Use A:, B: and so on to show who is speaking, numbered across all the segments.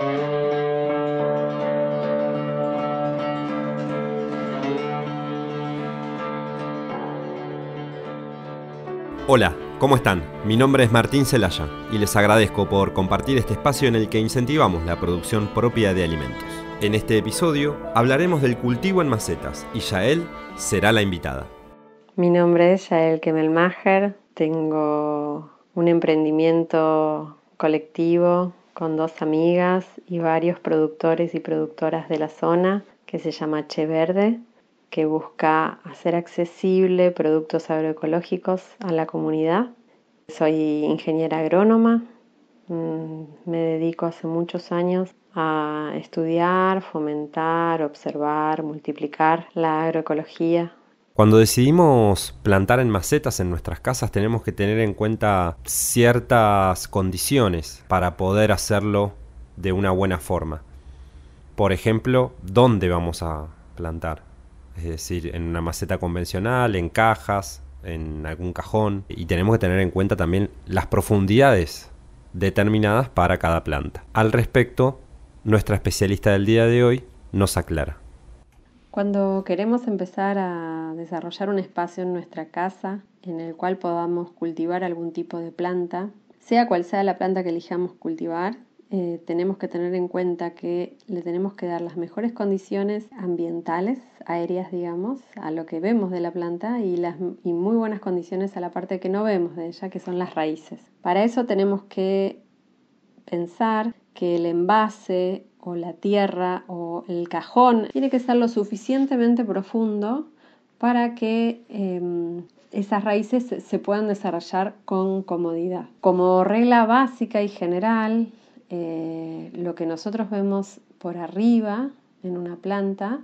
A: Hola, ¿cómo están? Mi nombre es Martín Celaya y les agradezco por compartir este espacio en el que incentivamos la producción propia de alimentos. En este episodio hablaremos del cultivo en macetas y Yael será la invitada.
B: Mi nombre es Yael Kemelmacher, tengo un emprendimiento colectivo con dos amigas y varios productores y productoras de la zona que se llama Che Verde que busca hacer accesible productos agroecológicos a la comunidad. Soy ingeniera agrónoma, mm, me dedico hace muchos años a estudiar, fomentar, observar, multiplicar la agroecología.
A: Cuando decidimos plantar en macetas en nuestras casas tenemos que tener en cuenta ciertas condiciones para poder hacerlo de una buena forma. Por ejemplo, ¿dónde vamos a plantar? es decir, en una maceta convencional, en cajas, en algún cajón. Y tenemos que tener en cuenta también las profundidades determinadas para cada planta. Al respecto, nuestra especialista del día de hoy nos aclara.
B: Cuando queremos empezar a desarrollar un espacio en nuestra casa en el cual podamos cultivar algún tipo de planta, sea cual sea la planta que elijamos cultivar, eh, tenemos que tener en cuenta que le tenemos que dar las mejores condiciones ambientales, aéreas, digamos, a lo que vemos de la planta y, las, y muy buenas condiciones a la parte que no vemos de ella, que son las raíces. Para eso tenemos que pensar que el envase o la tierra o el cajón tiene que ser lo suficientemente profundo para que em, esas raíces se puedan desarrollar con comodidad. Como regla básica y general, eh, lo que nosotros vemos por arriba en una planta,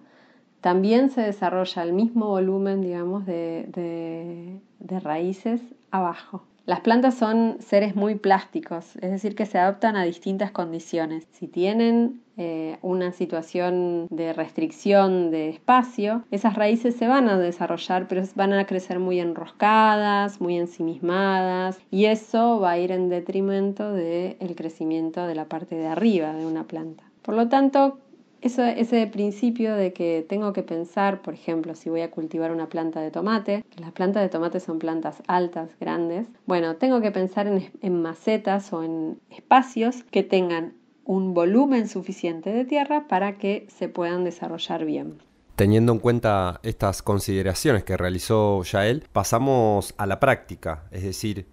B: también se desarrolla el mismo volumen, digamos, de, raíces abajo. Las plantas son seres muy plásticos, es decir, que se adaptan a distintas condiciones. Si tienen eh, una situación de restricción de espacio, esas raíces se van a desarrollar, pero van a crecer muy enroscadas, muy ensimismadas, y eso va a ir en detrimento del crecimiento de la parte de arriba de una planta. Por lo tanto, ese principio de que tengo que pensar, por ejemplo, si voy a cultivar una planta de tomate, las plantas de tomate son plantas altas, grandes, bueno, tengo que pensar en, en macetas o en espacios que tengan un volumen suficiente de tierra para que se puedan desarrollar bien.
A: Teniendo en cuenta estas consideraciones que realizó Yael, pasamos a la práctica, es decir,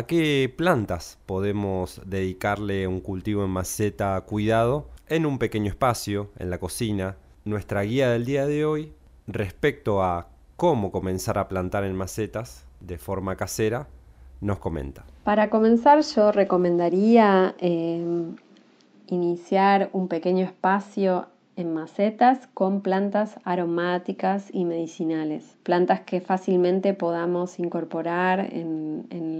A: ¿a qué plantas podemos dedicarle un cultivo en maceta cuidado en un pequeño espacio, en la cocina, nuestra guía del día de hoy respecto a cómo comenzar a plantar en macetas de forma casera, nos comenta.
B: Para comenzar yo recomendaría eh, iniciar un pequeño espacio en macetas con plantas aromáticas y medicinales, plantas que fácilmente podamos incorporar en,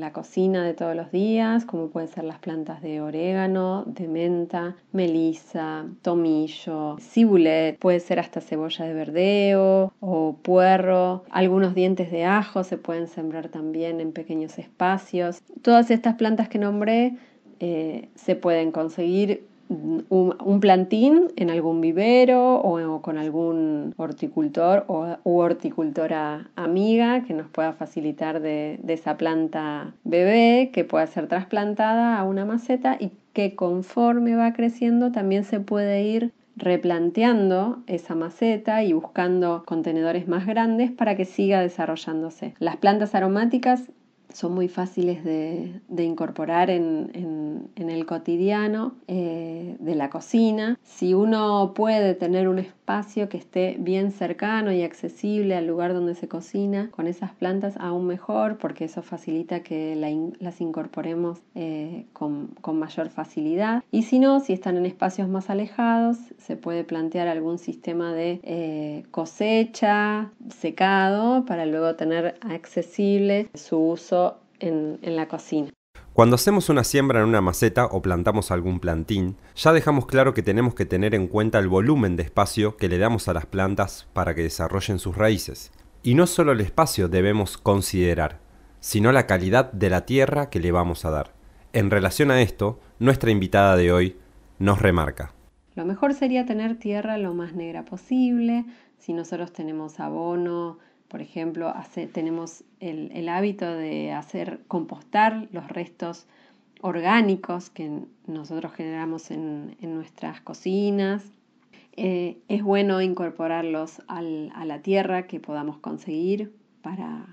B: la cocina de todos los días, como pueden ser las plantas de orégano, de menta, melisa, tomillo, cibulet, puede ser hasta cebolla de verdeo o puerro, algunos dientes de ajo se pueden sembrar también en pequeños espacios. Todas estas plantas que nombré eh, se pueden conseguir un, plantín en algún vivero o, con algún horticultor o, u horticultora amiga que nos pueda facilitar de, de esa planta bebé que pueda ser trasplantada a una maceta y que conforme va creciendo también se puede ir replanteando esa maceta y buscando contenedores más grandes para que siga desarrollándose. Las plantas aromáticas son muy fáciles de, incorporar en, el cotidiano eh, de la cocina. Si uno puede tener un espacio que esté bien cercano y accesible al lugar donde se cocina, con esas plantas aún mejor, porque eso facilita que las incorporemos eh, con, mayor facilidad. Y si no, si están en espacios más alejados, se puede plantear algún sistema de eh, cosecha, secado, para luego tener accesible su uso en, la cocina.
A: Cuando hacemos una siembra en una maceta o plantamos algún plantín, ya dejamos claro que tenemos que tener en cuenta el volumen de espacio que le damos a las plantas para que desarrollen sus raíces. Y no solo el espacio debemos considerar, sino la calidad de la tierra que le vamos a dar. En relación a esto, nuestra invitada de hoy nos remarca.
B: Lo mejor sería tener tierra lo más negra posible. Si nosotros tenemos abono, por ejemplo, tenemos el, hábito de hacer compostar los restos orgánicos que nosotros generamos en, nuestras cocinas. Eh, es bueno incorporarlos a la tierra que podamos conseguir para,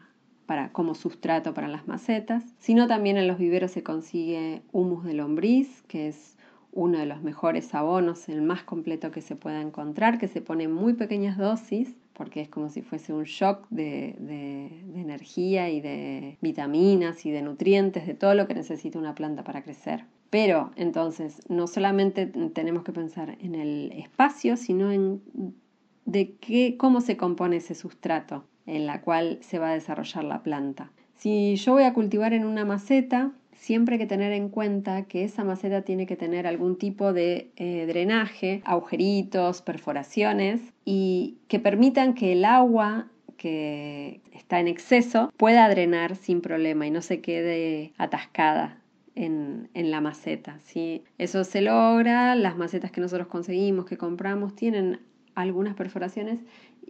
B: para, como sustrato para las macetas, sino también en los viveros se consigue humus de lombriz, que es uno de los mejores abonos, el más completo que se pueda encontrar, que se pone en muy pequeñas dosis, porque es como si fuese un shock de, de, energía y de vitaminas y de nutrientes, de todo lo que necesita una planta para crecer. Pero entonces, no solamente tenemos que pensar en el espacio, sino en de qué, cómo se compone ese sustrato en la cual se va a desarrollar la planta. Si yo voy a cultivar en una maceta, siempre hay que tener en cuenta que esa maceta tiene que tener algún tipo de eh, drenaje, agujeritos, perforaciones y que permitan que el agua que está en exceso pueda drenar sin problema y no se quede atascada en, en, la maceta. Si eso se logra, las macetas que nosotros conseguimos, que compramos, tienen algunas perforaciones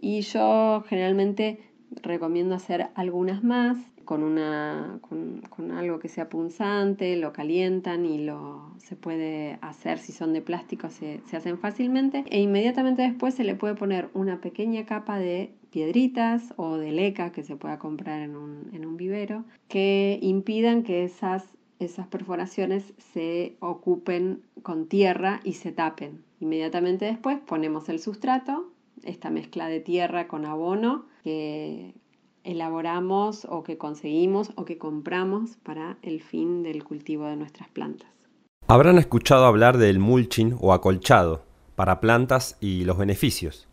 B: y yo generalmente recomiendo hacer algunas más con, una, con, algo que sea punzante, lo calientan y lo se puede hacer, si son de plástico se, hacen fácilmente e inmediatamente después se le puede poner una pequeña capa de piedritas o de leca que se pueda comprar en un, en un vivero que impidan que esas, esas perforaciones se ocupen con tierra y se tapen. Inmediatamente después ponemos el sustrato, esta mezcla de tierra con abono que elaboramos o que conseguimos o que compramos para el fin del cultivo de nuestras plantas.
A: Habrán escuchado hablar del mulching o acolchado para plantas y los beneficios.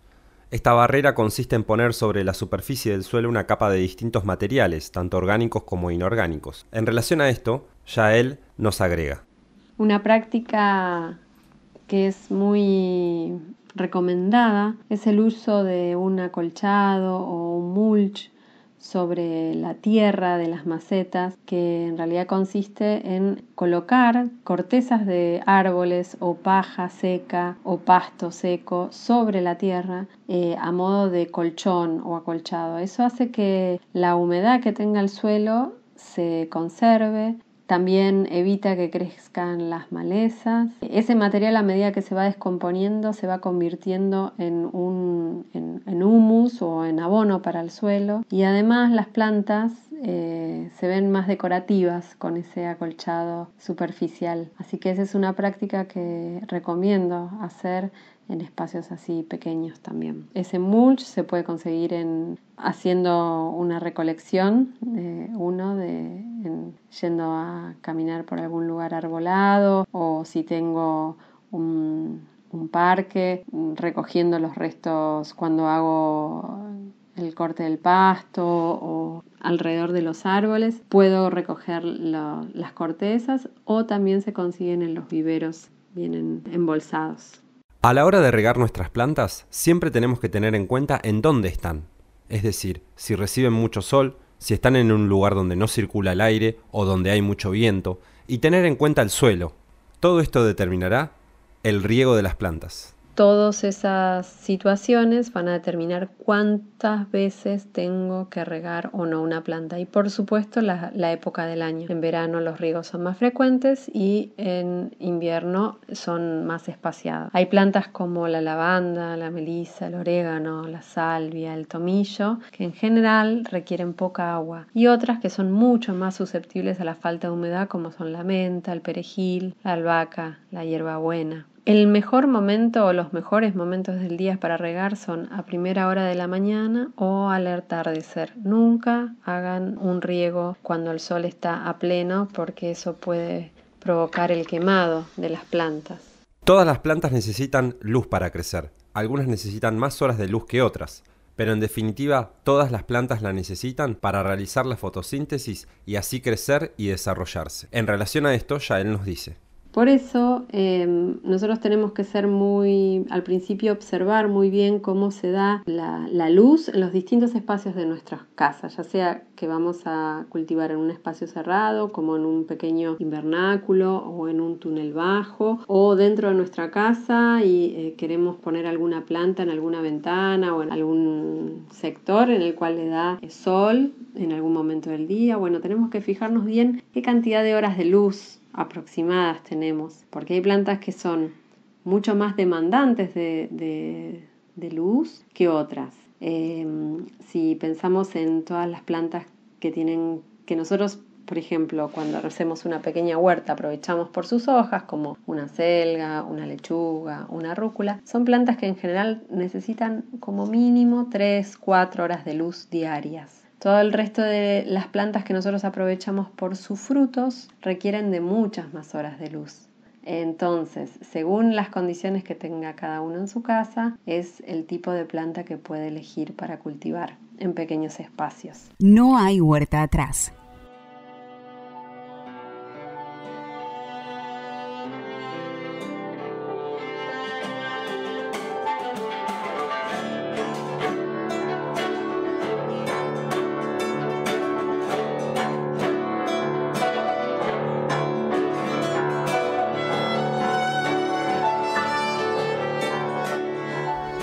A: Esta barrera consiste en poner sobre la superficie del suelo una capa de distintos materiales, tanto orgánicos como inorgánicos. En relación a esto, ya él nos agrega.
B: Una práctica que es muy recomendada es el uso de un acolchado o un mulch sobre la tierra de las macetas, que en realidad consiste en colocar cortezas de árboles o paja seca o pasto seco sobre la tierra eh, a modo de colchón o acolchado. Eso hace que la humedad que tenga el suelo se conserve, también evita que crezcan las malezas. Ese material a medida que se va descomponiendo se va convirtiendo en, un, en, humus o en abono para el suelo. Y además las plantas eh, se ven más decorativas con ese acolchado superficial. Así que esa es una práctica que recomiendo hacer en espacios así pequeños también. Ese mulch se puede conseguir en haciendo una recolección de uno de yendo a caminar por algún lugar arbolado o si tengo un, parque recogiendo los restos cuando hago el corte del pasto o alrededor de los árboles puedo recoger las cortezas o también se consiguen en los viveros vienen embolsados
A: a la hora de regar nuestras plantas, siempre tenemos que tener en cuenta en dónde están. Es decir, si reciben mucho sol, si están en un lugar donde no circula el aire o donde hay mucho viento, y tener en cuenta el suelo. Todo esto determinará el riego de las plantas.
B: Todas esas situaciones van a determinar cuántas veces tengo que regar o no una planta y por supuesto la, época del año. En verano los riegos son más frecuentes y en invierno son más espaciados. Hay plantas como la lavanda, la melisa, el orégano, la salvia, el tomillo que en general requieren poca agua y otras que son mucho más susceptibles a la falta de humedad como son la menta, el perejil, la albahaca, la hierbabuena. El mejor momento o los mejores momentos del día para regar son a primera hora de la mañana o al atardecer. Nunca hagan un riego cuando el sol está a pleno porque eso puede provocar el quemado de las plantas.
A: Todas las plantas necesitan luz para crecer. Algunas necesitan más horas de luz que otras. Pero en definitiva, todas las plantas la necesitan para realizar la fotosíntesis y así crecer y desarrollarse. En relación a esto, ya él nos dice.
B: Por eso em, nosotros tenemos que ser muy, al principio observar muy bien cómo se da la, luz en los distintos espacios de nuestras casas, ya sea que vamos a cultivar en un espacio cerrado, como en un pequeño invernáculo o en un túnel bajo, o dentro de nuestra casa y eh, queremos poner alguna planta en alguna ventana o en algún sector en el cual le da sol en algún momento del día. Bueno, tenemos que fijarnos bien qué cantidad de horas de luz aproximadas tenemos, porque hay plantas que son mucho más demandantes de, luz que otras. Em, si pensamos en todas las plantas que tienen, que nosotros, por ejemplo, cuando hacemos una pequeña huerta, aprovechamos por sus hojas, como una selga, una lechuga, una rúcula, son plantas que en general necesitan como mínimo 3-4 horas de luz diarias. Todo el resto de las plantas que nosotros aprovechamos por sus frutos requieren de muchas más horas de luz. Entonces, según las condiciones que tenga cada uno en su casa, es el tipo de planta que puede elegir para cultivar en pequeños espacios.
C: No hay huerta atrás.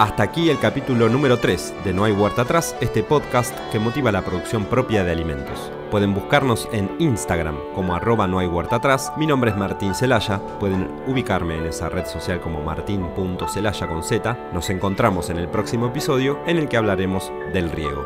A: Hasta aquí el capítulo número 3 de No hay huerta atrás, este podcast que motiva la producción propia de alimentos. Pueden buscarnos en Instagram como arroba no hay huerta atrás. Mi nombre es Martín Celaya. Pueden ubicarme en esa red social como martín.celaya con Z. Nos encontramos en el próximo episodio en el que hablaremos del riego.